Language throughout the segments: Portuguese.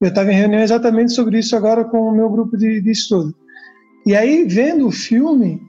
Eu estava em reunião exatamente sobre isso agora com o meu grupo de, de estudo. E aí, vendo o filme,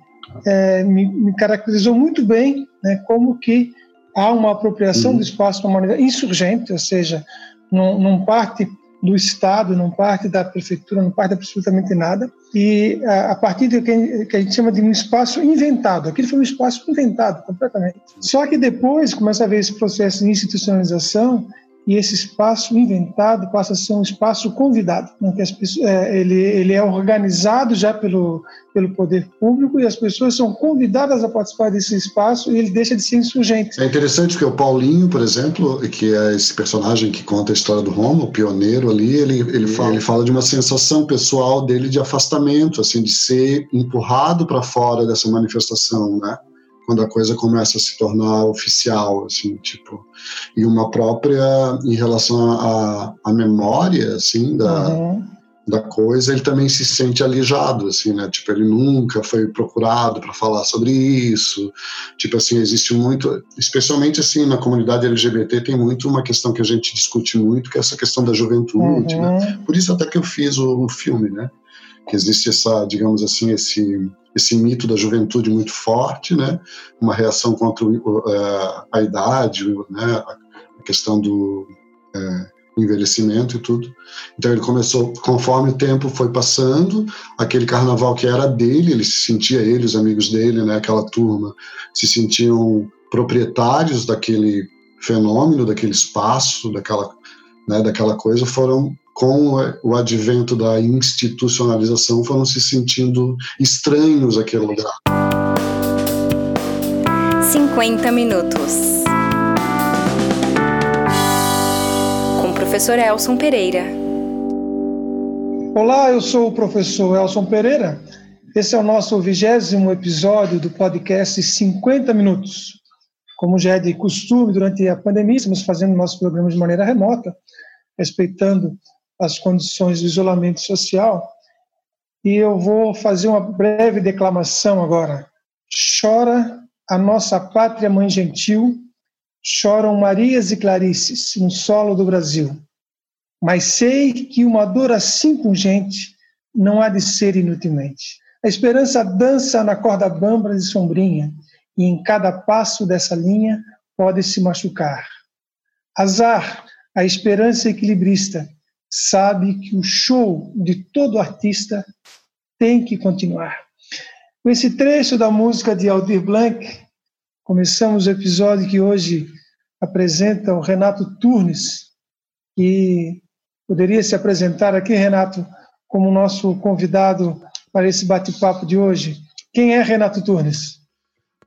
é, me, me, caracterizou muito bem né, como que há uma apropriação uhum. do espaço da humanidade insurgente, ou seja, não, não parte do Estado, não parte da prefeitura, não parte absolutamente nada. E a, a partir do que, que a gente chama de um espaço inventado. Aquilo foi um espaço inventado completamente. Só que depois começa a haver esse processo de institucionalização e esse espaço inventado passa a ser um espaço convidado, né? que pessoas, é, ele, ele é organizado já pelo, pelo poder público e as pessoas são convidadas a participar desse espaço e ele deixa de ser insurgente. É interessante porque o Paulinho, por exemplo, que é esse personagem que conta a história do Roma, o pioneiro ali, ele, ele, fala, ele fala de uma sensação pessoal dele de afastamento, assim, de ser empurrado para fora dessa manifestação, né? Quando a coisa começa a se tornar oficial, assim, tipo, e uma própria em relação à, memória, assim, da, uhum. da coisa, ele também se sente alijado, assim, né, tipo, ele nunca foi procurado para falar sobre isso, tipo assim, existe muito, especialmente assim, na comunidade LGBT tem muito uma questão que a gente discute muito, que é essa questão da juventude, né? uhum. né, por isso até que eu fiz o, o filme, né, que existe essa, digamos assim, esse esse mito da juventude muito forte, né? Uma reação contra uh, a idade, né? A questão do uh, envelhecimento e tudo. Então ele começou, conforme o tempo foi passando, aquele carnaval que era dele, ele se sentia ele, os amigos dele, né? Aquela turma se sentiam proprietários daquele fenômeno, daquele espaço, daquela, né? Daquela coisa, foram com o advento da institucionalização, foram se sentindo estranhos àquele lugar. 50 minutos. Com o professor Elson Pereira. Olá, eu sou o professor Elson Pereira. Esse é o nosso vigésimo episódio do podcast 50 Minutos. Como já é de costume, durante a pandemia, estamos fazendo nosso programa de maneira remota, respeitando as condições de isolamento social. E eu vou fazer uma breve declamação agora. Chora a nossa pátria mãe gentil, choram Marias e Clarices no solo do Brasil. Mas sei que uma dor assim pungente não há de ser inutilmente. A esperança dança na corda bamba e sombrinha, e em cada passo dessa linha pode se machucar. Azar, a esperança equilibrista, sabe que o show de todo artista tem que continuar. Com esse trecho da música de Aldir Blanc, começamos o episódio que hoje apresenta o Renato Turnes, que poderia se apresentar aqui, Renato, como nosso convidado para esse bate-papo de hoje. Quem é Renato Turnes?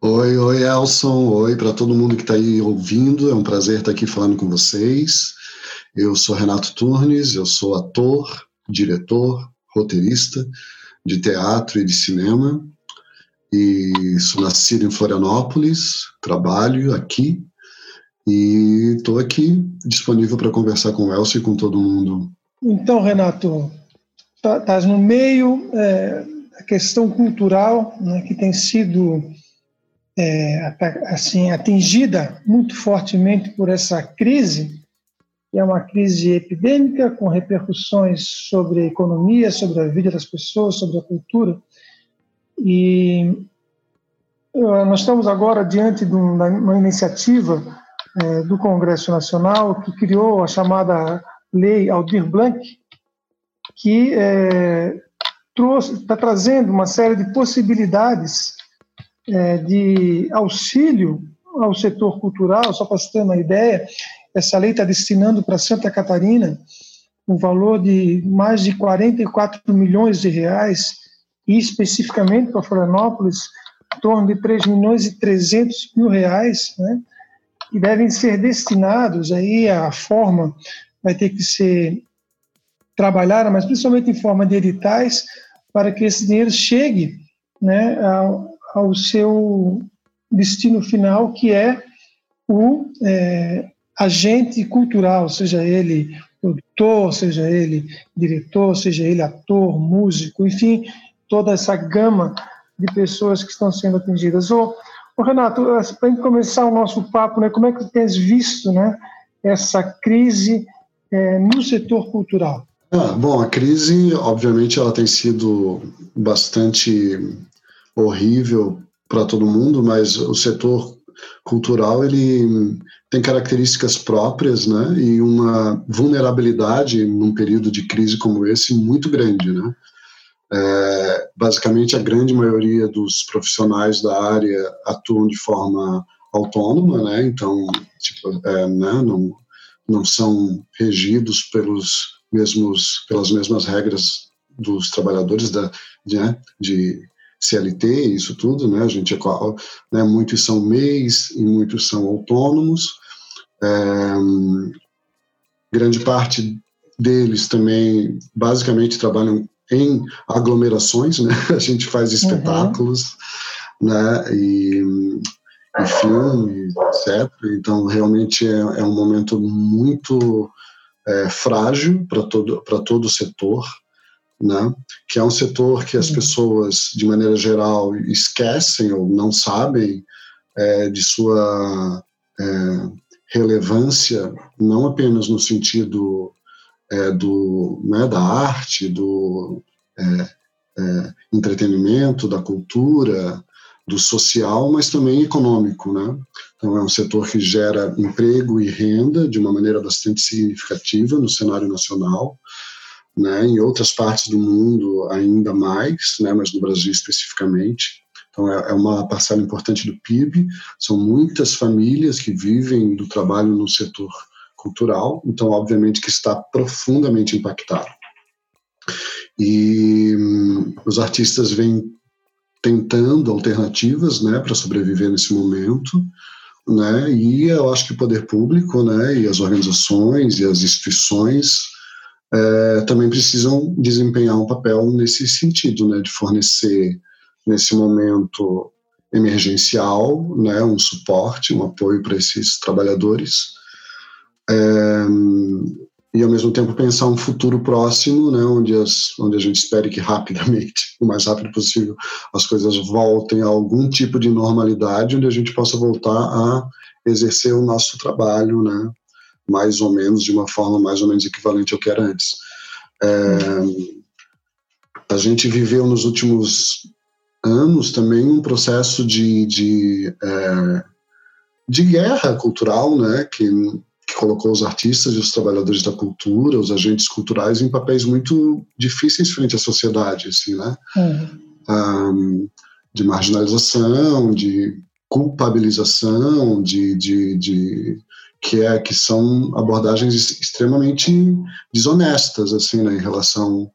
Oi, oi, Elson. Oi para todo mundo que está aí ouvindo. É um prazer estar aqui falando com vocês. Eu sou Renato Turnes, eu sou ator, diretor, roteirista de teatro e de cinema e sou nascido em Florianópolis, trabalho aqui e estou aqui disponível para conversar com o Elcio e com todo mundo. Então, Renato, estás tá no meio é, da questão cultural né, que tem sido é, assim atingida muito fortemente por essa crise é uma crise epidêmica com repercussões sobre a economia, sobre a vida das pessoas, sobre a cultura. E eh, nós estamos agora diante de uma iniciativa é, do Congresso Nacional que criou a chamada Lei Aldir Blanc, que é, está trazendo uma série de possibilidades é, de auxílio ao setor cultural, só para você ter uma ideia, essa lei está destinando para Santa Catarina um valor de mais de 44 milhões de reais e especificamente para Florianópolis em torno de 3 milhões e 300 mil reais, né? E devem ser destinados aí a forma vai ter que ser trabalhada, mas principalmente em forma de editais para que esse dinheiro chegue, né, ao seu destino final, que é o é, agente cultural, seja ele produtor, seja ele diretor, seja ele ator, músico, enfim, toda essa gama de pessoas que estão sendo atingidas. Ô, ô Renato, para começar o nosso papo, né, como é que tens visto né, essa crise é, no setor cultural? Ah, bom, a crise, obviamente, ela tem sido bastante horrível para todo mundo, mas o setor cultural ele tem características próprias, né, e uma vulnerabilidade num período de crise como esse muito grande, né. É, basicamente, a grande maioria dos profissionais da área atuam de forma autônoma, né, então, tipo, é, né, não, não são regidos pelos mesmos, pelas mesmas regras dos trabalhadores da, de, né, de CLT, isso tudo, né? A gente é, né, muitos são MEIs e muitos são autônomos. É, grande parte deles também, basicamente, trabalham em aglomerações, né? A gente faz uhum. espetáculos, uhum. né? E, e filme, etc. Então, realmente é, é um momento muito é, frágil para todo, todo o setor, né? que é um setor que as pessoas, de maneira geral, esquecem ou não sabem é, de sua é, relevância, não apenas no sentido é, do, né, da arte, do é, é, entretenimento, da cultura, do social, mas também econômico, né? Então é um setor que gera emprego e renda de uma maneira bastante significativa no cenário nacional, né? Em outras partes do mundo ainda mais, né? Mas no Brasil especificamente. Então é, é uma parcela importante do PIB. São muitas famílias que vivem do trabalho no setor cultural. Então obviamente que está profundamente impactado. E hum, os artistas vêm tentando alternativas, né, para sobreviver nesse momento, né, e eu acho que o poder público, né, e as organizações e as instituições é, também precisam desempenhar um papel nesse sentido, né, de fornecer nesse momento emergencial, né, um suporte, um apoio para esses trabalhadores, é, e ao mesmo tempo pensar um futuro próximo, né, onde, as, onde a gente espere que rapidamente, o mais rápido possível, as coisas voltem a algum tipo de normalidade, onde a gente possa voltar a exercer o nosso trabalho, né, mais ou menos de uma forma mais ou menos equivalente ao que era antes. É, a gente viveu nos últimos anos também um processo de, de, é, de guerra cultural, né, que que colocou os artistas e os trabalhadores da cultura, os agentes culturais, em papéis muito difíceis frente à sociedade, assim, né? Uhum. Um, de marginalização, de culpabilização, de, de, de, que é que são abordagens extremamente desonestas, assim, né, em relação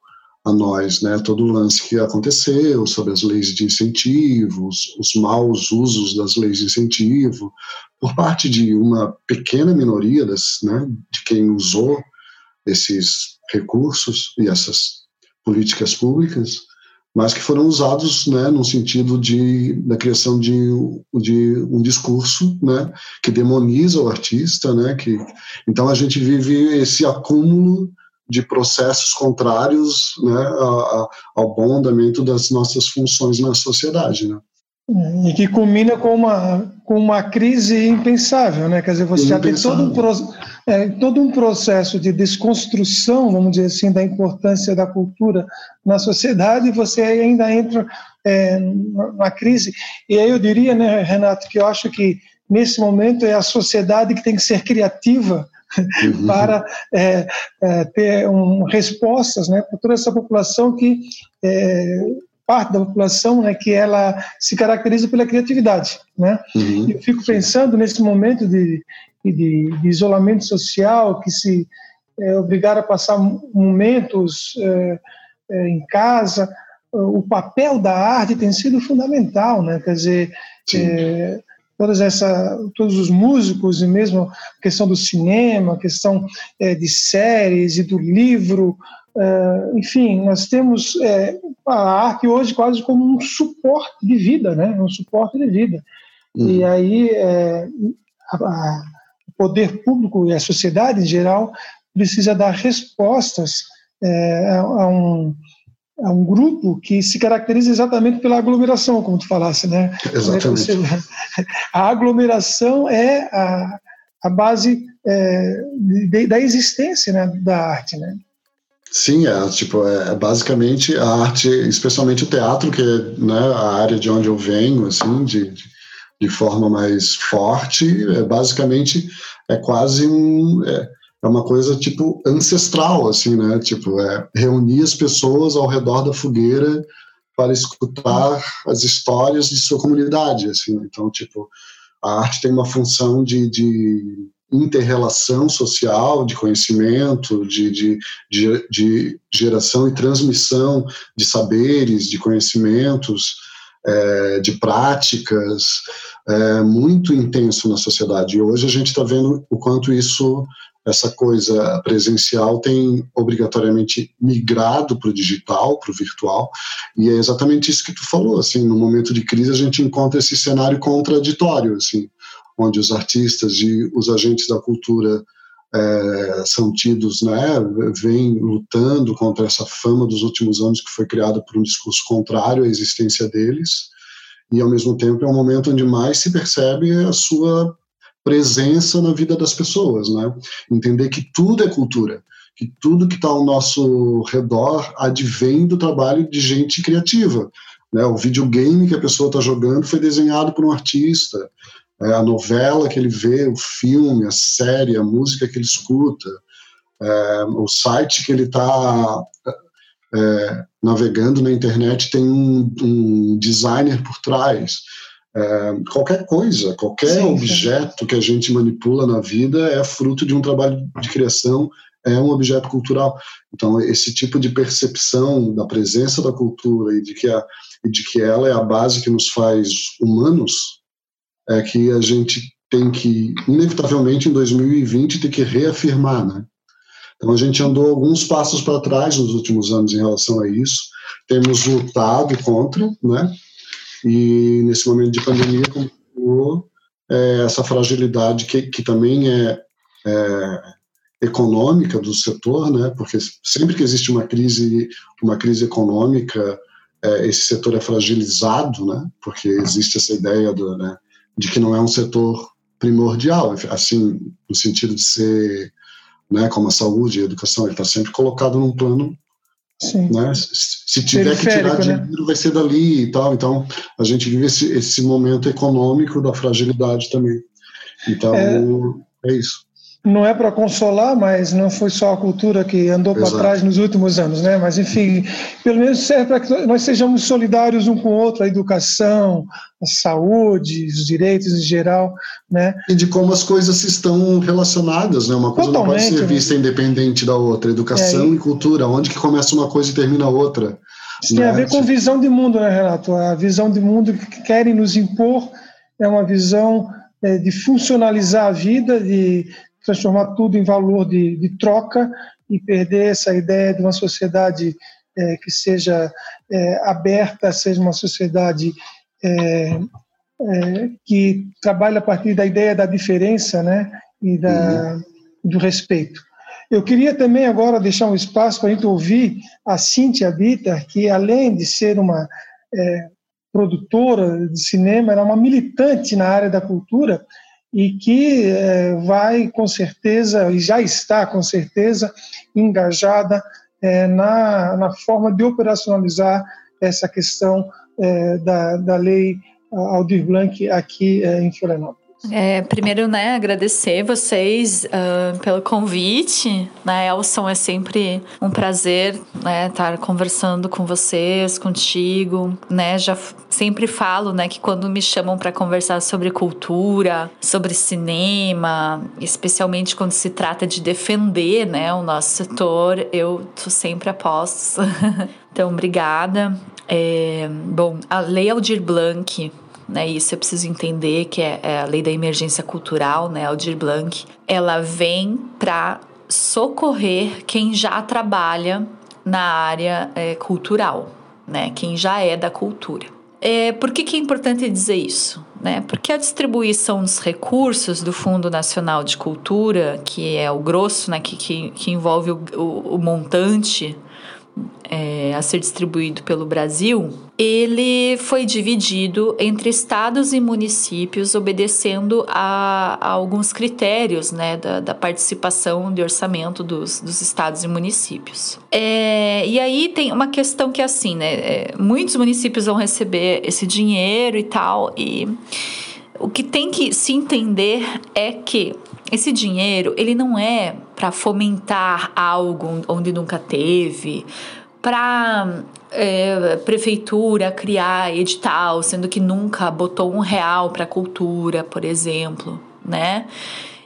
a nós, né? Todo o lance que aconteceu sobre as leis de incentivo, os, os maus usos das leis de incentivo, por parte de uma pequena minoria das, né, de quem usou esses recursos e essas políticas públicas, mas que foram usados né, no sentido de, da criação de, de um discurso né, que demoniza o artista. Né, que, então a gente vive esse acúmulo de processos contrários né, ao bom andamento das nossas funções na sociedade. Né. E que culmina com uma, com uma crise impensável, né? Quer dizer, você já tem todo um, é, todo um processo de desconstrução, vamos dizer assim, da importância da cultura na sociedade, você ainda entra é, na crise. E aí eu diria, né, Renato, que eu acho que nesse momento é a sociedade que tem que ser criativa uhum. para é, é, ter um, respostas né, para toda essa população que é, parte da população né, que ela se caracteriza pela criatividade. Né? Uhum. Eu fico pensando nesse momento de, de, de isolamento social, que se é, obrigar a passar momentos é, é, em casa, o papel da arte tem sido fundamental, né? Quer dizer, é, todas essa, todos os músicos e mesmo a questão do cinema, a questão é, de séries e do livro, Uh, enfim, nós temos é, a arte hoje quase como um suporte de vida, né? Um suporte de vida. Uhum. E aí é, a, a, poder público e a sociedade em geral precisa dar respostas é, a, um, a um grupo que se caracteriza exatamente pela aglomeração, como tu falasse, né? Exatamente. A aglomeração é a, a base é, de, da existência né, da arte, né? Sim, é tipo é, é basicamente a arte, especialmente o teatro, que é né, a área de onde eu venho, assim, de, de, de forma mais forte, é basicamente é quase um é, é, uma coisa tipo ancestral, assim, né? Tipo é reunir as pessoas ao redor da fogueira para escutar as histórias de sua comunidade, assim. Né? Então, tipo a arte tem uma função de, de interrelação social, de conhecimento, de, de, de, de, geração e transmissão de saberes, de conhecimentos, é, de práticas, é, muito intenso na sociedade. E hoje a gente está vendo o quanto isso, essa coisa presencial, tem obrigatoriamente migrado para o digital, para o virtual. E é exatamente isso que tu falou. Assim, no momento de crise a gente encontra esse cenário contraditório, assim onde os artistas e os agentes da cultura é, são tidos, né, vêm lutando contra essa fama dos últimos anos que foi criada por um discurso contrário à existência deles, e ao mesmo tempo é um momento onde mais se percebe a sua presença na vida das pessoas, né? Entender que tudo é cultura, que tudo que está ao nosso redor advém do trabalho de gente criativa. Né? O videogame que a pessoa está jogando foi desenhado por um artista é, a novela que ele vê, o filme, a série, a música que ele escuta, é, o site que ele está é, navegando na internet tem um, um designer por trás. É, qualquer coisa, qualquer sim, objeto que a gente manipula na vida é fruto de um trabalho de criação, é um objeto cultural. Então, esse tipo de percepção da presença da cultura e de que, a, e de que ela é a base que nos faz humanos, é que a gente tem que, inevitavelmente, em 2020, ter que reafirmar, né? Então, a gente andou alguns passos para trás nos últimos anos em relação a isso, temos lutado contra, né? E nesse momento de pandemia, é, essa fragilidade que, que também é, é econômica do setor, né? Porque sempre que existe uma crise, uma crise econômica, é, esse setor é fragilizado, né? Porque existe essa ideia do, né? De que não é um setor primordial, assim, no sentido de ser, né, como a saúde e a educação, ele está sempre colocado num plano Sim. Né? Se tiver que tirar né? dinheiro, vai ser dali e tal. Então, a gente vive esse, esse momento econômico da fragilidade também. Então, é, é isso não é para consolar, mas não foi só a cultura que andou para trás nos últimos anos, né? Mas enfim, pelo menos serve para que nós sejamos solidários um com o outro, a educação, a saúde, os direitos em geral, né? E de como as coisas estão relacionadas, né? Uma coisa Totalmente, não pode ser vista né? independente da outra. Educação é, e cultura, onde que começa uma coisa e termina a outra. Isso né? tem a ver com visão de mundo, né, Renato? A visão de mundo que querem nos impor é uma visão é, de funcionalizar a vida, de transformar tudo em valor de, de troca e perder essa ideia de uma sociedade é, que seja é, aberta, seja uma sociedade é, é que trabalhe a partir da ideia da diferença né, e da, uhum. do respeito. Eu queria também agora deixar um espaço para a gente ouvir a Cíntia Bitter, que além de ser uma é, produtora de cinema, era uma militante na área da cultura e que é, vai com certeza, e já está com certeza, engajada é, na, na forma de operacionalizar essa questão é, da, da lei Aldir Blanc aqui em Florianópolis. É, primeiro, né, agradecer vocês uh, pelo convite, né, Elson, é sempre um prazer, né, estar conversando com vocês, contigo, né, já sempre falo, né, que quando me chamam para conversar sobre cultura, sobre cinema, especialmente quando se trata de defender, né, o nosso setor, eu tô sempre a posto. então, obrigada. É, bom, a Lei Aldir Blanc, né? Isso eu preciso entender que é, é a lei da emergência cultural, né? Aldir Blanc. Ela vem para socorrer quem já trabalha na área é, cultural, né? Quem já é da cultura. É, por que, que é importante dizer isso? Né? Porque a distribuição dos recursos do Fundo Nacional de Cultura, que é o grosso, né? que, que, que envolve o, o, o montante é, a ser distribuído pelo Brasil, ele foi dividido entre estados e municípios, obedecendo a, a alguns critérios né, da, da, participação de orçamento dos, dos estados e municípios. É, e aí tem uma questão que é assim, né? É, muitos municípios vão receber esse dinheiro e tal, e o que tem que se entender é que esse dinheiro ele não é para fomentar algo onde nunca teve, para é, prefeitura criar edital, sendo que nunca botou um real para cultura, por exemplo, né?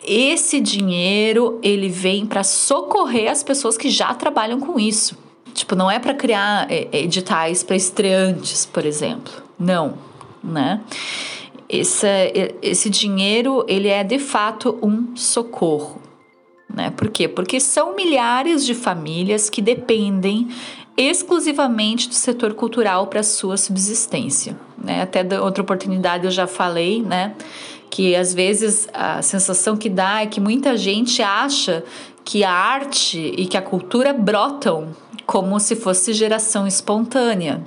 Esse dinheiro ele vem para socorrer as pessoas que já trabalham com isso. Tipo, não é para criar é, editais para estreantes, por exemplo. Não, né? Esse, esse dinheiro ele é de fato um socorro. Né? Por quê? Porque são milhares de famílias que dependem exclusivamente do setor cultural para sua subsistência. Né? Até da outra oportunidade eu já falei, né? Que às vezes a sensação que dá é que muita gente acha que a arte e que a cultura brotam como se fosse geração espontânea.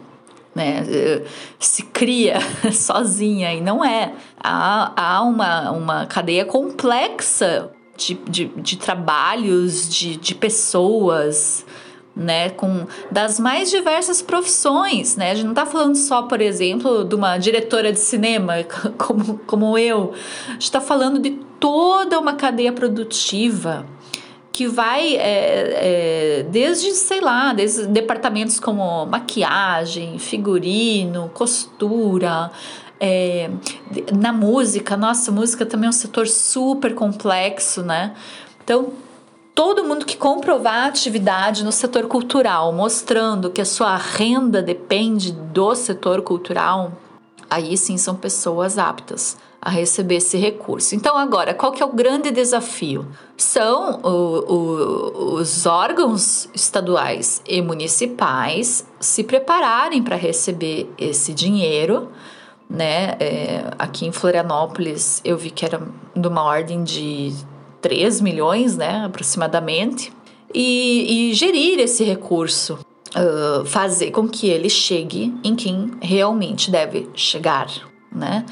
Né, se cria sozinha e não é. Há, há uma, uma cadeia complexa de, de, de trabalhos, de, de pessoas, né, com das mais diversas profissões, né? A gente não está falando só, por exemplo, de uma diretora de cinema como, como eu. A gente está falando de toda uma cadeia produtiva que vai é, é, desde, sei lá, desde departamentos como maquiagem, figurino, costura, é, na música, nossa, música também é um setor super complexo, né? Então, todo mundo que comprovar atividade no setor cultural, mostrando que a sua renda depende do setor cultural, aí sim são pessoas aptas a receber esse recurso. Então, agora, qual que é o grande desafio? São o, o, os órgãos estaduais e municipais se prepararem para receber esse dinheiro. Né? É, aqui em Florianópolis, eu vi que era de uma ordem de 3 milhões, né, aproximadamente, e, e gerir esse recurso, uh, fazer com que ele chegue em quem realmente deve chegar, né?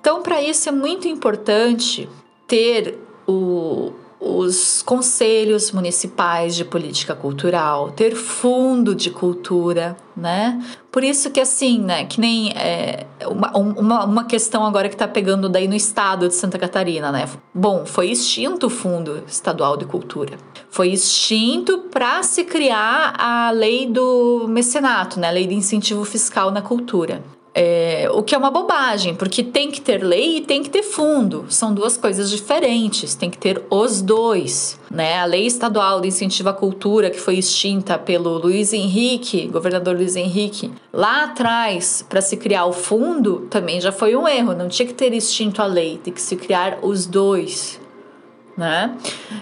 Então, para isso é muito importante ter o, os conselhos municipais de política cultural, ter fundo de cultura, né? Por isso que assim, né, que nem é, uma, uma, uma questão agora que está pegando daí no estado de Santa Catarina, né? Bom, foi extinto o Fundo Estadual de Cultura. Foi extinto para se criar a lei do mecenato, né? A lei de incentivo fiscal na cultura. É, o que é uma bobagem, porque tem que ter lei e tem que ter fundo. São duas coisas diferentes, tem que ter os dois. Né? A lei estadual de incentivo à cultura, que foi extinta pelo Luiz Henrique, governador Luiz Henrique, lá atrás, para se criar o fundo, também já foi um erro. Não tinha que ter extinto a lei, tem que se criar os dois. Né?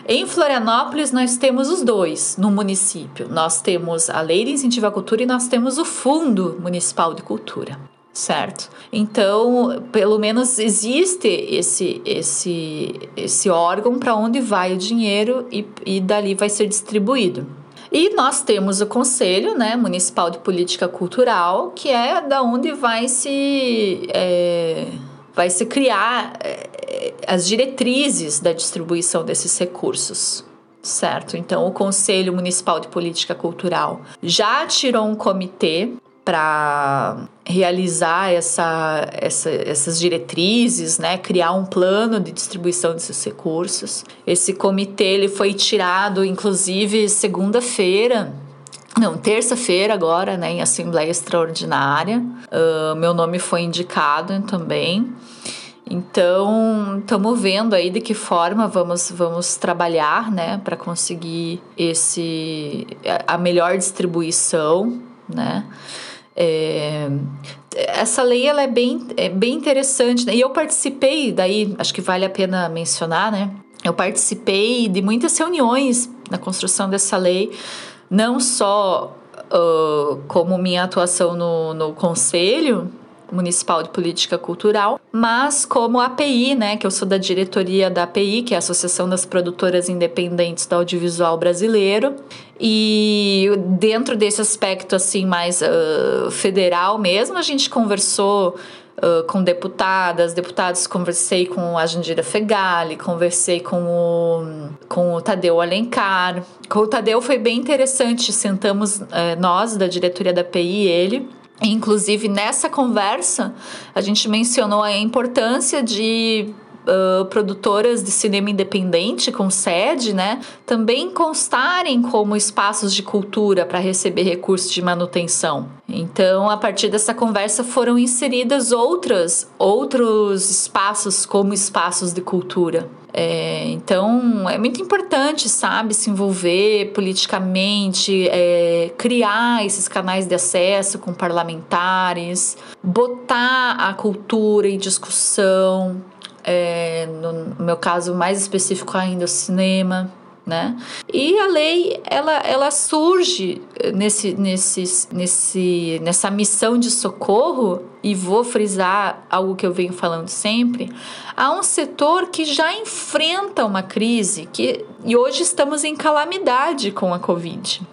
Em Florianópolis, nós temos os dois no município. Nós temos a Lei de Incentivo à Cultura e nós temos o Fundo Municipal de Cultura certo? Então, pelo menos existe esse esse esse órgão para onde vai o dinheiro e, e dali vai ser distribuído. E nós temos o Conselho né, Municipal de Política Cultural, que é da onde vai se, é, vai se criar é, as diretrizes da distribuição desses recursos. Certo? Então, o Conselho Municipal de Política Cultural já tirou um comitê para realizar essa, essa, essas diretrizes, né, criar um plano de distribuição desses recursos. Esse comitê ele foi tirado, inclusive, segunda-feira, não, terça-feira agora, né, em assembleia extraordinária. Uh, meu nome foi indicado também. Então, estamos vendo aí de que forma vamos, vamos trabalhar, né, para conseguir esse a melhor distribuição, né? É, essa lei ela é bem, é bem interessante né? e eu participei daí acho que vale a pena mencionar né eu participei de muitas reuniões na construção dessa lei não só uh, como minha atuação no, no conselho Municipal de Política Cultural, mas como API, né, que eu sou da diretoria da API, que é a Associação das Produtoras Independentes do Audiovisual Brasileiro, e dentro desse aspecto assim mais uh, federal mesmo, a gente conversou Uh, com deputadas, deputados, conversei com a Jandira Fegali, conversei com o, com o Tadeu Alencar. Com o Tadeu foi bem interessante, sentamos uh, nós, da diretoria da PI e ele, Inclusive, nessa conversa, a gente mencionou a importância de uh, produtoras de cinema independente com sede, né, também constarem como espaços de cultura para receber recursos de manutenção. Então, a partir dessa conversa foram inseridas outras outros espaços como espaços de cultura. É, então, é muito importante, sabe, se envolver politicamente, é, criar esses canais de acesso com parlamentares, botar a cultura em discussão, é, no meu caso mais específico ainda o cinema, né? E a lei ela, ela surge nesse, nesse, nesse, nessa missão de socorro e vou frisar algo que eu venho falando sempre a um setor que já enfrenta uma crise que e hoje estamos em calamidade com a Covid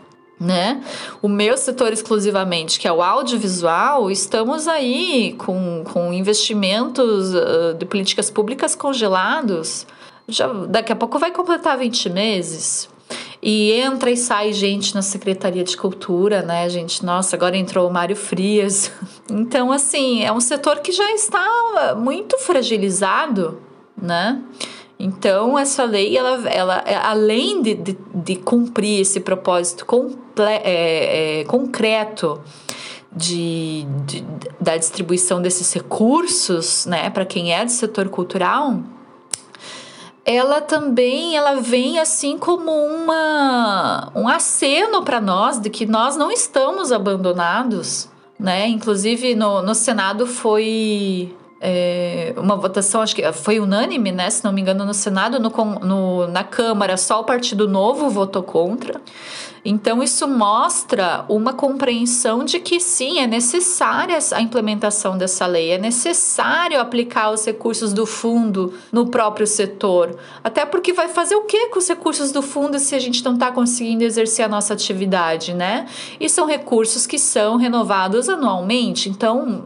né? O meu setor exclusivamente, que é o audiovisual, estamos aí com, com investimentos uh, de políticas públicas congelados. Já, daqui a pouco vai completar 20 meses. E entra e sai gente na Secretaria de Cultura, né, gente? Nossa, agora entrou o Mário Frias. Então, assim, é um setor que já está muito fragilizado, né? Então, essa lei, ela, ela além de, de, de cumprir esse propósito comple, é, é, concreto de, de, da distribuição desses recursos né, para quem é do setor cultural, ela também ela vem assim como uma, um aceno para nós de que nós não estamos abandonados. Né? Inclusive, no, no Senado foi é, uma votação, acho que foi unânime, né? Se não me engano, no Senado, no, no, na Câmara, só o Partido Novo votou contra. Então, isso mostra uma compreensão de que sim, é necessária a implementação dessa lei, é necessário aplicar os recursos do fundo no próprio setor. Até porque vai fazer o que com os recursos do fundo se a gente não está conseguindo exercer a nossa atividade, né? E são recursos que são renovados anualmente. Então,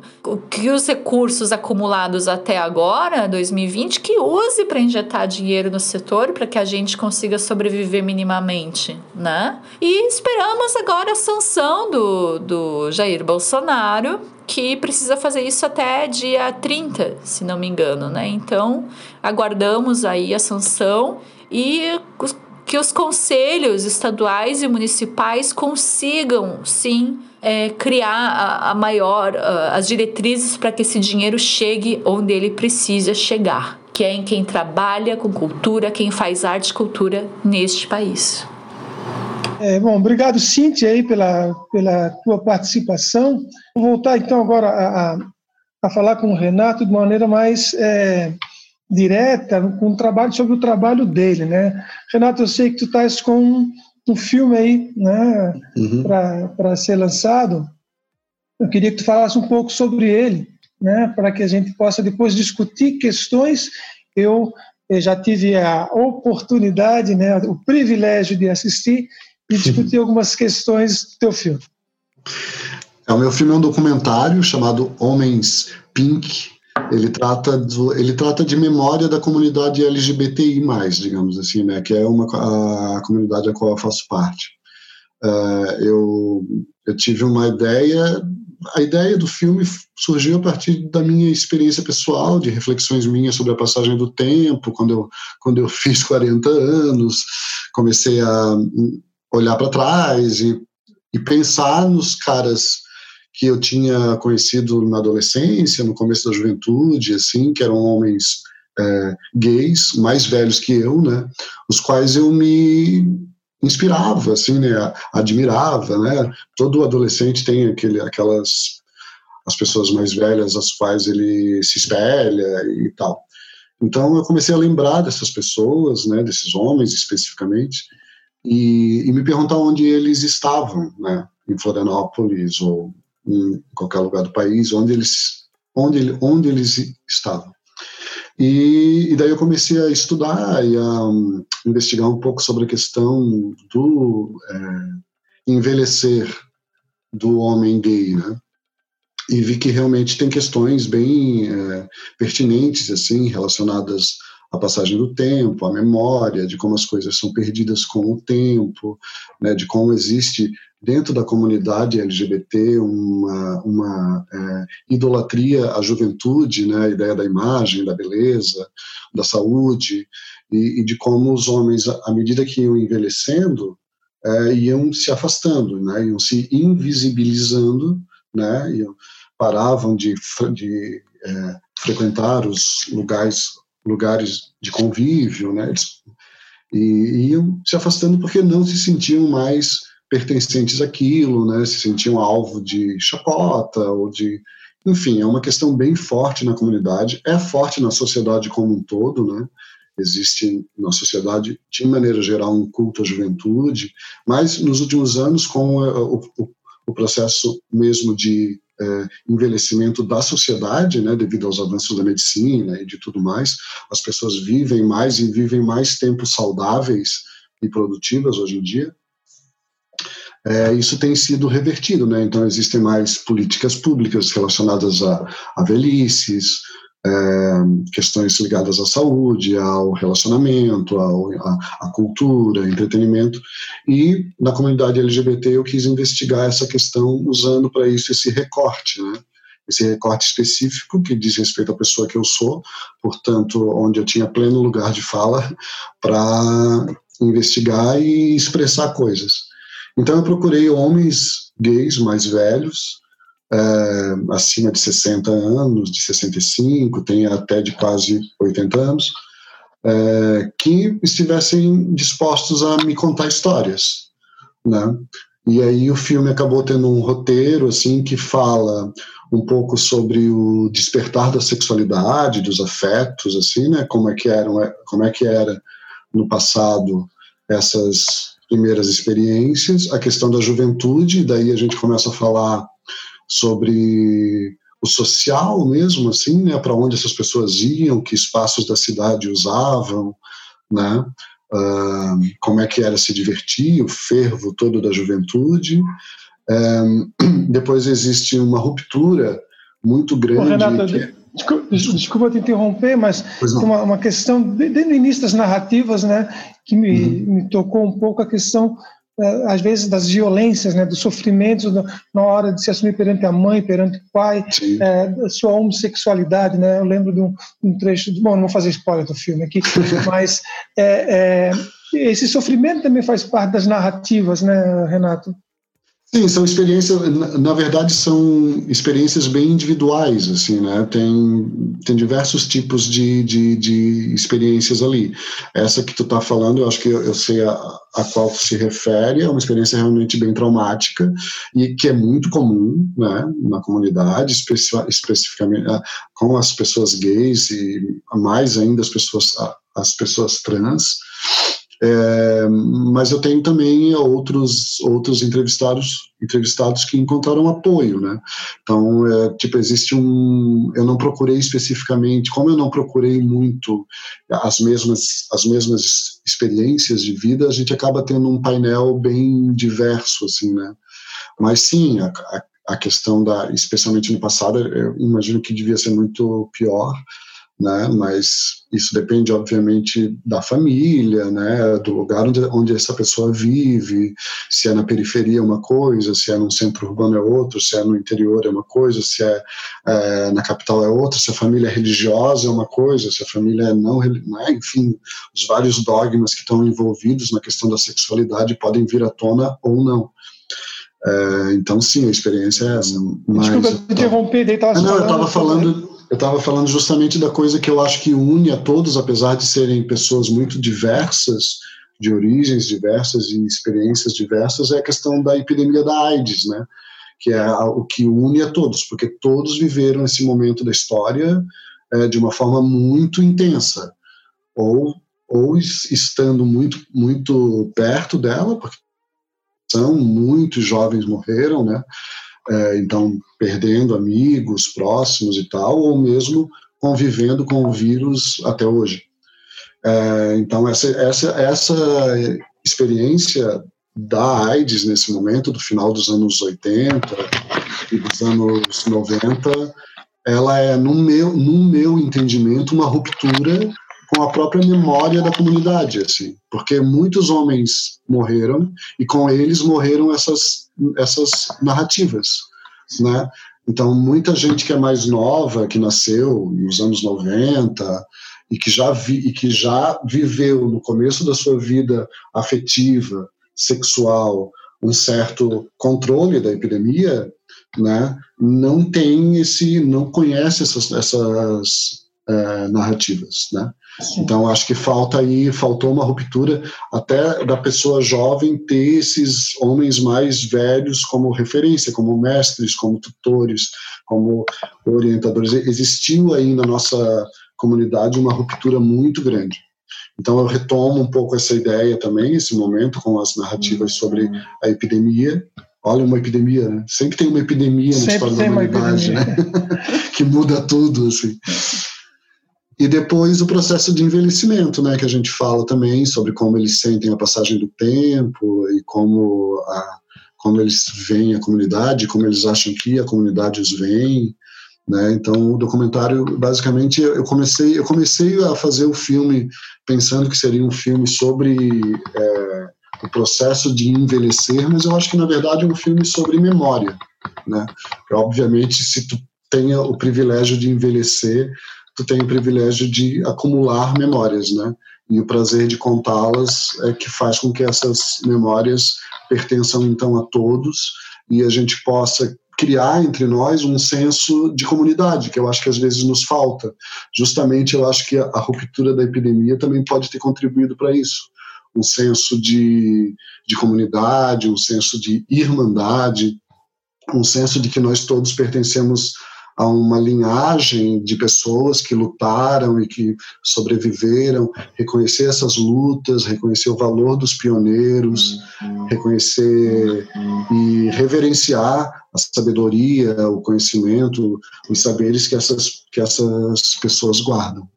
que os recursos acumulados até agora, 2020, que use para injetar dinheiro no setor para que a gente consiga sobreviver minimamente, né? E e esperamos agora a sanção do, do Jair Bolsonaro, que precisa fazer isso até dia 30, se não me engano, né? Então, aguardamos aí a sanção e que os conselhos estaduais e municipais consigam, sim, é, criar a, a maior, as diretrizes para que esse dinheiro chegue onde ele precisa chegar, que é em quem trabalha com cultura, quem faz arte e cultura neste país. É, bom, obrigado, Cíntia, aí, pela, pela tua participação. Vou voltar, então, agora a, a falar com o Renato de maneira mais é, direta, com o trabalho, sobre o trabalho dele, né? Renato, eu sei que tu estás com um, um filme aí, né, uhum. para ser lançado. Eu queria que tu falasse um pouco sobre ele, né, para que a gente possa depois discutir questões. Eu, eu já tive a oportunidade, né, o privilégio de assistir e discutir algumas questões do teu filme. É, o meu filme é um documentário chamado Homens Pink. Ele trata, do, ele trata de memória da comunidade LGBTI+, digamos assim, né, que é uma, a, comunidade a qual eu faço parte. Uh, eu, eu tive uma ideia, a ideia do filme surgiu a partir da minha experiência pessoal, de reflexões minhas sobre a passagem do tempo, quando eu, quando eu fiz 40 anos, comecei a olhar para trás e, e pensar nos caras que eu tinha conhecido na adolescência, no começo da juventude, assim, que eram homens é, gays, mais velhos que eu, né, os quais eu me inspirava, assim, né, admirava, né, todo adolescente tem aquele, aquelas, as pessoas mais velhas às quais ele se espelha e tal. Então eu comecei a lembrar dessas pessoas, né, desses homens especificamente, e, e me perguntar onde eles estavam, né, em Florianópolis ou em qualquer lugar do país, onde eles onde, onde eles estavam. E, e, daí eu comecei a estudar e a um, investigar um pouco sobre a questão do é, envelhecer do homem gay, né? E vi que realmente tem questões bem é, pertinentes, assim, relacionadas à passagem do tempo, à memória, de como as coisas são perdidas com o tempo, né, de como existe dentro da comunidade LGBT uma, uma é, idolatria à juventude, né, a ideia da imagem, da beleza, da saúde, e, e de como os homens, à medida que iam envelhecendo, é, iam se afastando, né, iam se invisibilizando, né, iam, paravam de, de é, frequentar os lugares, lugares de convívio, né, eles, e iam se afastando porque não se sentiam mais pertencentes àquilo, né, se sentiam alvo de chacota ou de enfim, é uma questão bem forte na comunidade, é forte na sociedade como um todo, né? existe na sociedade, de maneira geral, um culto à juventude, mas nos últimos anos, com o, o, o processo mesmo de é, envelhecimento da sociedade, né, devido aos avanços da medicina e de tudo mais, as pessoas vivem mais e vivem mais tempos saudáveis e produtivas hoje em dia. É, isso tem sido revertido, né? Então existem mais políticas públicas relacionadas a, a velhices, é, questões ligadas à saúde, ao relacionamento, ao, à, cultura, entretenimento. E na comunidade LGBT eu quis investigar essa questão usando para isso esse recorte, né? esse recorte específico que diz respeito à pessoa que eu sou, portanto, onde eu tinha pleno lugar de fala para investigar e expressar coisas. Então eu procurei homens gays mais velhos, é, acima de 60 anos, de 65, tem até de quase 80 anos, é, que estivessem dispostos a me contar histórias, né? E aí o filme acabou tendo um roteiro assim que fala um pouco sobre o despertar da sexualidade, dos afetos, assim, né? Como é que era, como é que era no passado essas primeiras experiências, a questão da juventude, daí a gente começa a falar sobre o social mesmo, assim, né, para onde essas pessoas iam, que espaços da cidade usavam, né, uh, como é que era se divertir, o fervo todo da juventude. Um, depois existe uma ruptura muito grande. Ô, Renato, que... desculpa, desculpa, te interromper, mas uma, uma, questão, desde o início das narrativas, né, que me, uhum. me tocou um pouco a questão às vezes das violências, né, dos sofrimentos na hora de se assumir perante a mãe, perante o pai, é, da sua homossexualidade, né? Eu lembro de um, um, trecho, bom, não vou fazer spoiler do filme aqui, mas é, é, esse sofrimento também faz parte das narrativas, né, Renato? Sim, são experiências, na verdade são experiências bem individuais, assim, né, tem, tem diversos tipos de, de, de experiências ali. Essa que tu está falando, eu acho que eu, eu sei a, a qual se refere, é uma experiência realmente bem traumática e que é muito comum, né, na comunidade, especificamente ah, com as pessoas gays e mais ainda as pessoas, as pessoas trans, é, mas eu tenho também outros outros entrevistados entrevistados que encontraram apoio, né? Então, é, tipo, existe um, eu não procurei especificamente, como eu não procurei muito as mesmas as mesmas experiências de vida, a gente acaba tendo um painel bem diverso, assim, né? Mas sim, a, a, questão da, especialmente no passado, eu imagino que devia ser muito pior né? Mas isso depende, obviamente, da família, né? Do lugar onde, onde essa pessoa vive, se é na periferia é uma coisa, se é no centro urbano é outro, se é no interior é uma coisa, se é, é na capital é outra, se a família é religiosa é uma coisa, se a família é não, né? enfim, os vários dogmas que estão envolvidos na questão da sexualidade podem vir à tona ou não. É, então, sim, a experiência é essa. Mas, Desculpa interromper, daí estava ah, Não, eu estava falando eu estava falando justamente da coisa que eu acho que une a todos, apesar de serem pessoas muito diversas, de origens diversas e experiências diversas, é a questão da epidemia da AIDS, né? Que é o que une a todos, porque todos viveram esse momento da história é, de uma forma muito intensa, ou ou estando muito muito perto dela, porque são muitos jovens morreram, né? É, então perdendo amigos próximos e tal, ou mesmo convivendo com o vírus até hoje. É, então essa, essa, essa experiência da AIDS nesse momento, do final dos anos 80 e dos anos 90, ela é, no meu, no meu entendimento, uma ruptura com a própria memória da comunidade, assim, porque muitos homens morreram e com eles morreram essas, essas narrativas, né? Então, muita gente que é mais nova, que nasceu nos anos 90 e que já, vi, e que já viveu no começo da sua vida afetiva, sexual, um certo controle da epidemia, né, não tem esse, não conhece essas, essas é, narrativas, né? Então acho que falta aí, faltou uma ruptura até da pessoa jovem ter esses homens mais velhos como referência, como mestres, como tutores, como orientadores. Existiu aí na nossa comunidade uma ruptura muito grande. Então eu retomo um pouco essa ideia também, esse momento com as narrativas sobre a epidemia. Olha, uma epidemia, né? Sempre tem uma epidemia na história da humanidade, né? que muda tudo, assim. E depois o processo de envelhecimento, né, que a gente fala também sobre como eles sentem a passagem do tempo e como, a, como eles veem a comunidade, como eles acham que a comunidade os vê. Né? Então, o documentário, basicamente, eu comecei, eu comecei a fazer o filme pensando que seria um filme sobre é, o processo de envelhecer, mas eu acho que, na verdade, é um filme sobre memória. Né? obviamente, se tu tenha o privilégio de envelhecer, tu tem o privilégio de acumular memórias, né? E o prazer de contá-las é que faz com que essas memórias pertençam então a todos e a gente possa criar entre nós um senso de comunidade, que eu acho que às vezes nos falta. Justamente eu acho que a, ruptura da epidemia também pode ter contribuído para isso. Um senso de, de comunidade, um senso de irmandade, um senso de que nós todos pertencemos a uma linhagem de pessoas que lutaram e que sobreviveram, reconhecer essas lutas, reconhecer o valor dos pioneiros, reconhecer e reverenciar a sabedoria, o conhecimento, os saberes que essas, que essas pessoas guardam.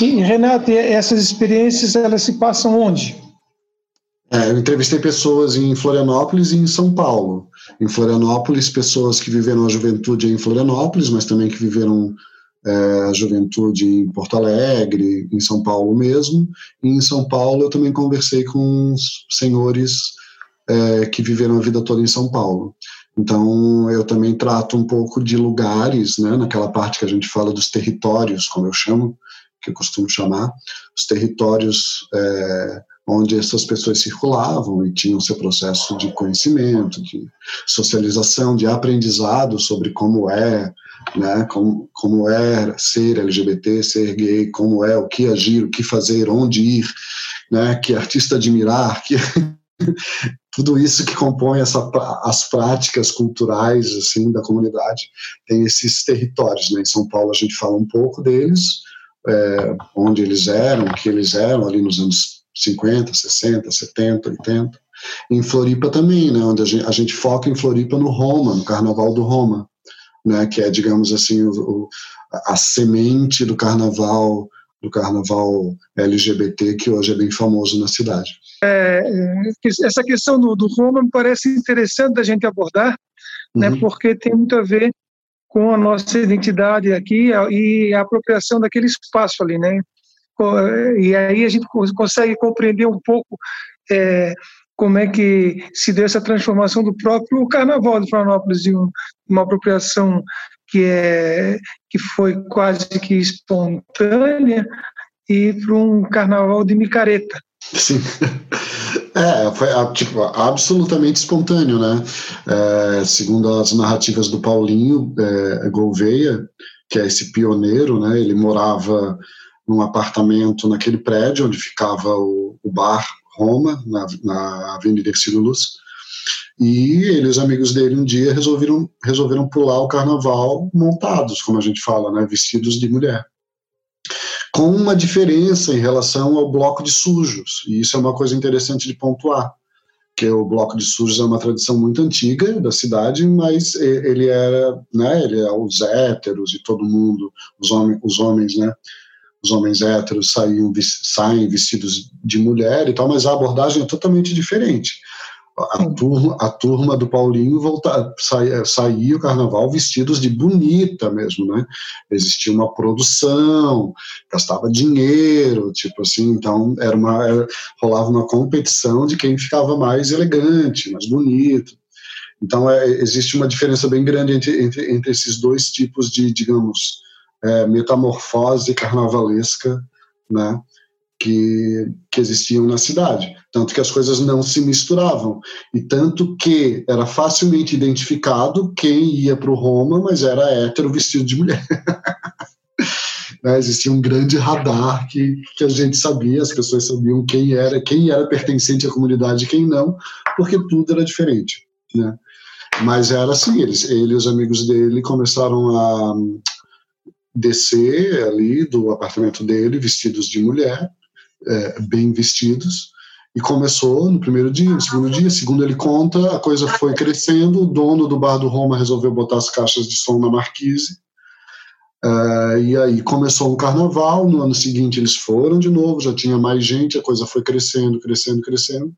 E, Renato, essas experiências elas se passam onde? É, eu entrevistei pessoas em Florianópolis e em São Paulo. Em Florianópolis, pessoas que viveram a juventude em Florianópolis, mas também que viveram é, a juventude em Porto Alegre, em São Paulo mesmo. E em São Paulo eu também conversei com senhores é, que viveram a vida toda em São Paulo. Então eu também trato um pouco de lugares, né, naquela parte que a gente fala dos territórios, como eu chamo, que eu costumo chamar, os territórios é, onde essas pessoas circulavam e tinham seu processo de conhecimento, de socialização, de aprendizado sobre como é, né, como, como é ser LGBT, ser gay, como é, o que agir, o que fazer, onde ir, né, que artista admirar, que tudo isso que compõe essa, as práticas culturais assim da comunidade tem esses territórios, né? Em São Paulo a gente fala um pouco deles, é, onde eles eram, o que eles eram ali nos anos 50, 60, 70, 80. Em Floripa também, né, onde a gente, a gente foca em Floripa no Roma, no Carnaval do Roma, né, que é, digamos assim, o, o, a semente do carnaval do carnaval LGBT que hoje é bem famoso na cidade. É, essa questão do, do Roma me parece interessante da gente abordar, né, uhum. né, porque tem muito a ver com a nossa identidade aqui e a apropriação daquele espaço ali, né? E aí a gente consegue compreender um pouco é, como é que se deu essa transformação do próprio Carnaval de Florianópolis de uma apropriação que é que foi quase que espontânea e para um Carnaval de micareta. Sim. É, foi tipo, absolutamente espontâneo, né? É, segundo as narrativas do Paulinho é, Gouveia, que é esse pioneiro, né? Ele morava num apartamento naquele prédio onde ficava o, o bar Roma, na, na Avenida Ercílio Luz. E ele e os amigos dele um dia resolveram, resolveram pular o carnaval montados, como a gente fala, né, vestidos de mulher. Com uma diferença em relação ao bloco de sujos, e isso é uma coisa interessante de pontuar, porque o bloco de sujos é uma tradição muito antiga da cidade, mas ele era, né, ele é os héteros e todo mundo, os homens, os homens, né, os homens héteros saíam, saem vestidos de mulher e tal, mas a abordagem é totalmente diferente. A turma, a turma do Paulinho volta, saía, saía o carnaval vestidos de bonita mesmo, né? Existia uma produção, gastava dinheiro, tipo assim, então era uma, era, rolava uma competição de quem ficava mais elegante, mais bonito. Então é, existe uma diferença bem grande entre, entre, entre esses dois tipos de, digamos, é, metamorfose carnavalesca, né? Que, que existiam na cidade tanto que as coisas não se misturavam, e tanto que era facilmente identificado quem ia para o Roma, mas era hétero vestido de mulher. né, existia um grande radar que, que a gente sabia, as pessoas sabiam quem era, quem era pertencente à comunidade e quem não, porque tudo era diferente. Né? Mas era assim, eles, ele e os amigos dele começaram a descer ali do apartamento dele vestidos de mulher, é, bem vestidos, e começou no primeiro dia, no segundo dia, segundo ele conta, a coisa foi crescendo, o dono do bar do Roma resolveu botar as caixas de som na marquise, uh, e aí começou um carnaval, no ano seguinte eles foram de novo, já tinha mais gente, a coisa foi crescendo, crescendo, crescendo,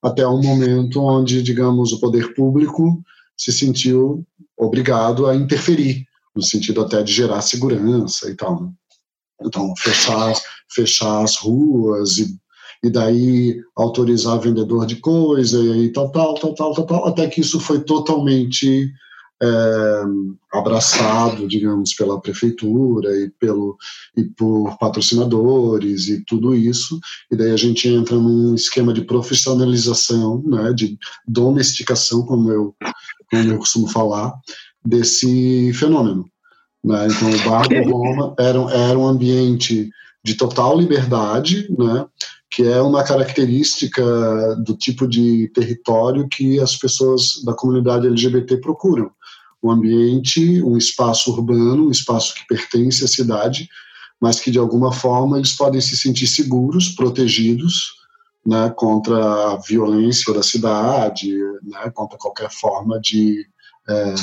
até um momento onde, digamos, o poder público se sentiu obrigado a interferir, no sentido até de gerar segurança e tal. Né? Então, fechar, fechar as ruas e e daí autorizar vendedor de coisa e tal, tal, tal, tal, tal, tal, até que isso foi totalmente é, abraçado, digamos, pela prefeitura e, pelo, e por patrocinadores e tudo isso, e daí a gente entra num esquema de profissionalização, né, de domesticação, como eu, como eu costumo falar, desse fenômeno. Né? Então, o Bar do Roma era, era um ambiente de total liberdade, né? que é uma característica do tipo de território que as pessoas da comunidade LGBT procuram. Um ambiente, um espaço urbano, um espaço que pertence à cidade, mas que de alguma forma eles podem se sentir seguros, protegidos, né, contra a violência da cidade, né, contra qualquer forma de é,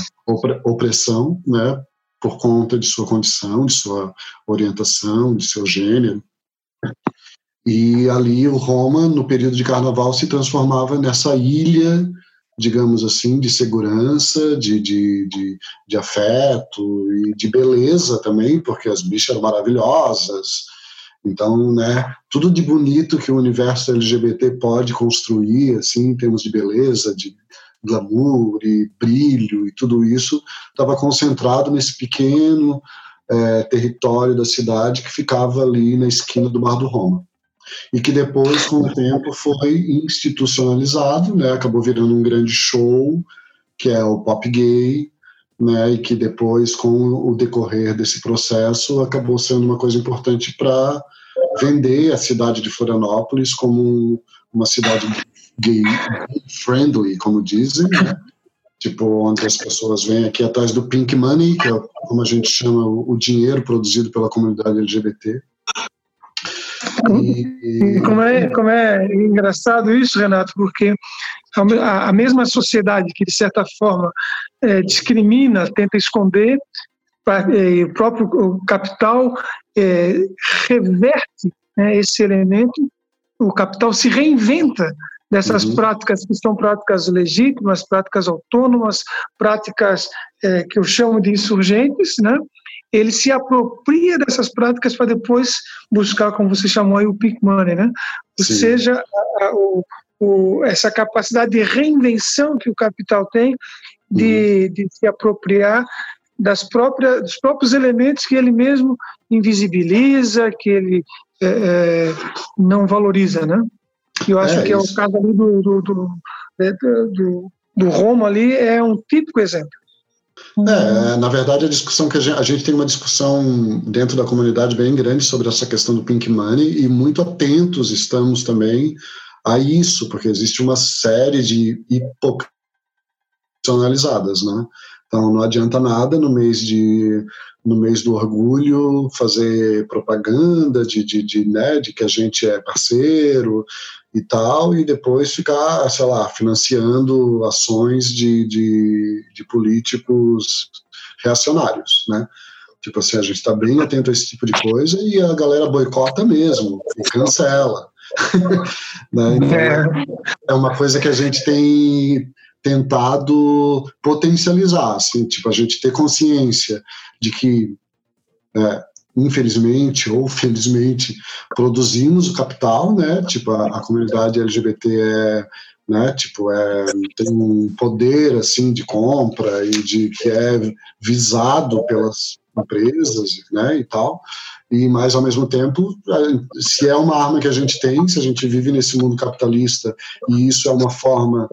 opressão, né, por conta de sua condição, de sua orientação, de seu gênero. E ali o Roma, no período de carnaval, se transformava nessa ilha, digamos assim, de segurança, de, de, de, de afeto e de beleza também, porque as bichas eram maravilhosas. Então, né, tudo de bonito que o universo LGBT pode construir, assim, em termos de beleza, de glamour e brilho e tudo isso, estava concentrado nesse pequeno é, território da cidade que ficava ali na esquina do Bar do Roma e que depois, com o tempo, foi institucionalizado, né? acabou virando um grande show, que é o pop gay, né? e que depois, com o decorrer desse processo, acabou sendo uma coisa importante para vender a cidade de Florianópolis como uma cidade gay friendly, como dizem, né? tipo onde as pessoas vêm aqui atrás do pink money, que é como a gente chama o dinheiro produzido pela comunidade LGBT, e... Como, é, como é engraçado isso, Renato, porque a, a mesma sociedade que, de certa forma, é, discrimina, tenta esconder, é, o próprio capital é, reverte né, esse elemento, o capital se reinventa dessas uhum. práticas que são práticas legítimas, práticas autônomas, práticas é, que eu chamo de insurgentes, né? ele se apropria dessas práticas para depois buscar, como você chamou aí, o peak money, né? Ou Sim. seja, a, a, o, o, essa capacidade de reinvenção que o capital tem de, uhum. de se apropriar das próprias, dos próprios elementos que ele mesmo invisibiliza, que ele é, é, não valoriza, né? Eu acho é, que é o caso ali do, do, do, é, do, do Roma ali é um típico exemplo. É, na verdade, a discussão que a gente, a gente, tem uma discussão dentro da comunidade bem grande sobre essa questão do pink money e muito atentos estamos também a isso, porque existe uma série de hipocrisias né? Então não adianta nada no mês de no mês do orgulho fazer propaganda de, de, de, né, de que a gente é parceiro e tal, e depois ficar, sei lá, financiando ações de, de, de políticos reacionários, né? Tipo assim, a gente está bem atento a esse tipo de coisa e a galera boicota mesmo cancela. né? então, é. é uma coisa que a gente tem tentado potencializar, assim, tipo, a gente ter consciência de que, é, infelizmente ou felizmente, produzimos o capital, né, tipo, a, a comunidade LGBT é, né, tipo, é, tem um poder, assim, de compra e de que é visado pelas empresas, né, e tal, e mas ao mesmo tempo, se é uma arma que a gente tem, se a gente vive nesse mundo capitalista e isso é uma forma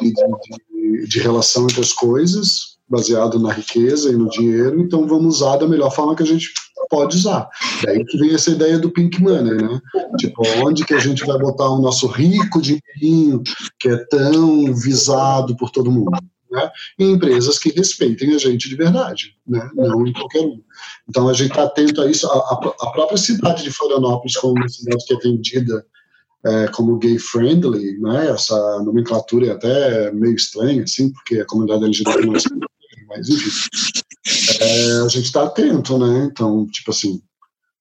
de, de, de relação entre as coisas, baseado na riqueza e no dinheiro, então vamos usar da melhor forma que a gente pode usar. Daí que vem essa ideia do pink money, né? Tipo, onde que a gente vai botar o nosso rico dinheirinho que é tão visado por todo mundo? Né, em empresas que respeitem a gente de verdade, né, não em qualquer um. Então a gente está atento a isso. A, a, própria cidade de Florianópolis, como uma cidade que é vendida é, como gay friendly, né, essa nomenclatura é até meio estranha, assim, porque a comunidade LGBT é mas enfim. É, a gente está atento, né? Então, tipo assim,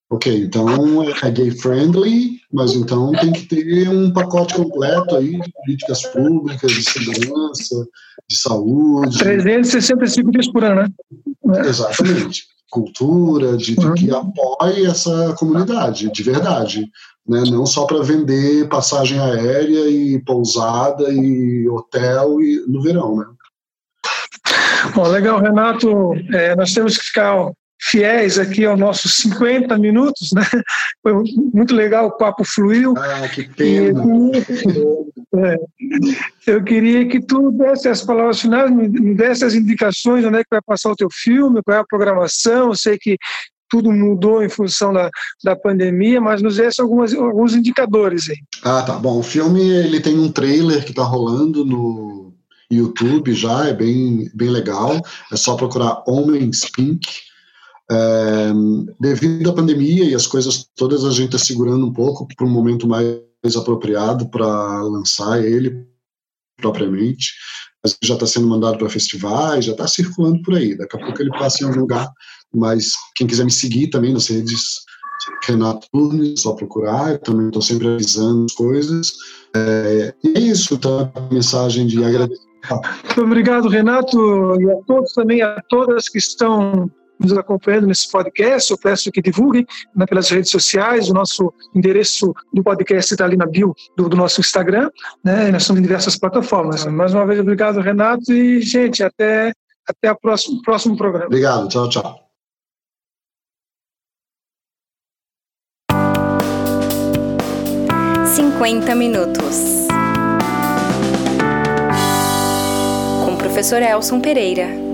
ok, então é, é gay friendly, mas então tem que ter um pacote completo aí de políticas públicas, de segurança, de saúde. 365 dias por ano, né? Exatamente. Cultura, de, de que apoie essa comunidade, de verdade. Né? Não só para vender passagem aérea e pousada e hotel e, no verão, né? Bom, legal, Renato. É, nós temos que ficar fiéis aqui aos nossos 50 minutos, né? Foi muito legal, o papo fluiu. Ah, que pena. E, é, eu queria que tu desse as palavras finais, me desse as indicações, onde é que vai passar o teu filme, qual é a programação, eu sei que tudo mudou em função da, da pandemia, mas nos desse algumas, alguns indicadores aí. Ah, tá. Bom, o filme ele tem um trailer que está rolando no YouTube já, é bem, bem legal. É só procurar Homens Pink. É, devido à pandemia e as coisas todas, a gente está segurando um pouco para um momento mais apropriado para lançar ele propriamente. Mas já está sendo mandado para festivais, já está circulando por aí. Daqui a pouco ele passa em algum lugar. Mas quem quiser me seguir também nas redes Renato Turnes, só procurar, eu também estou sempre avisando as coisas. É, e é isso, tá? Mensagem de agradecimento muito obrigado, Renato, e a todos também, a todas que estão nos acompanhando nesse podcast. Eu peço que divulguem né, pelas redes sociais. O nosso endereço do podcast está ali na bio do, do nosso Instagram. Né, nós estamos em diversas plataformas. Mais uma vez, obrigado, Renato. E, gente, até, até o próximo, próximo programa. Obrigado. Tchau, tchau. Cinquenta minutos. Professor Elson Pereira.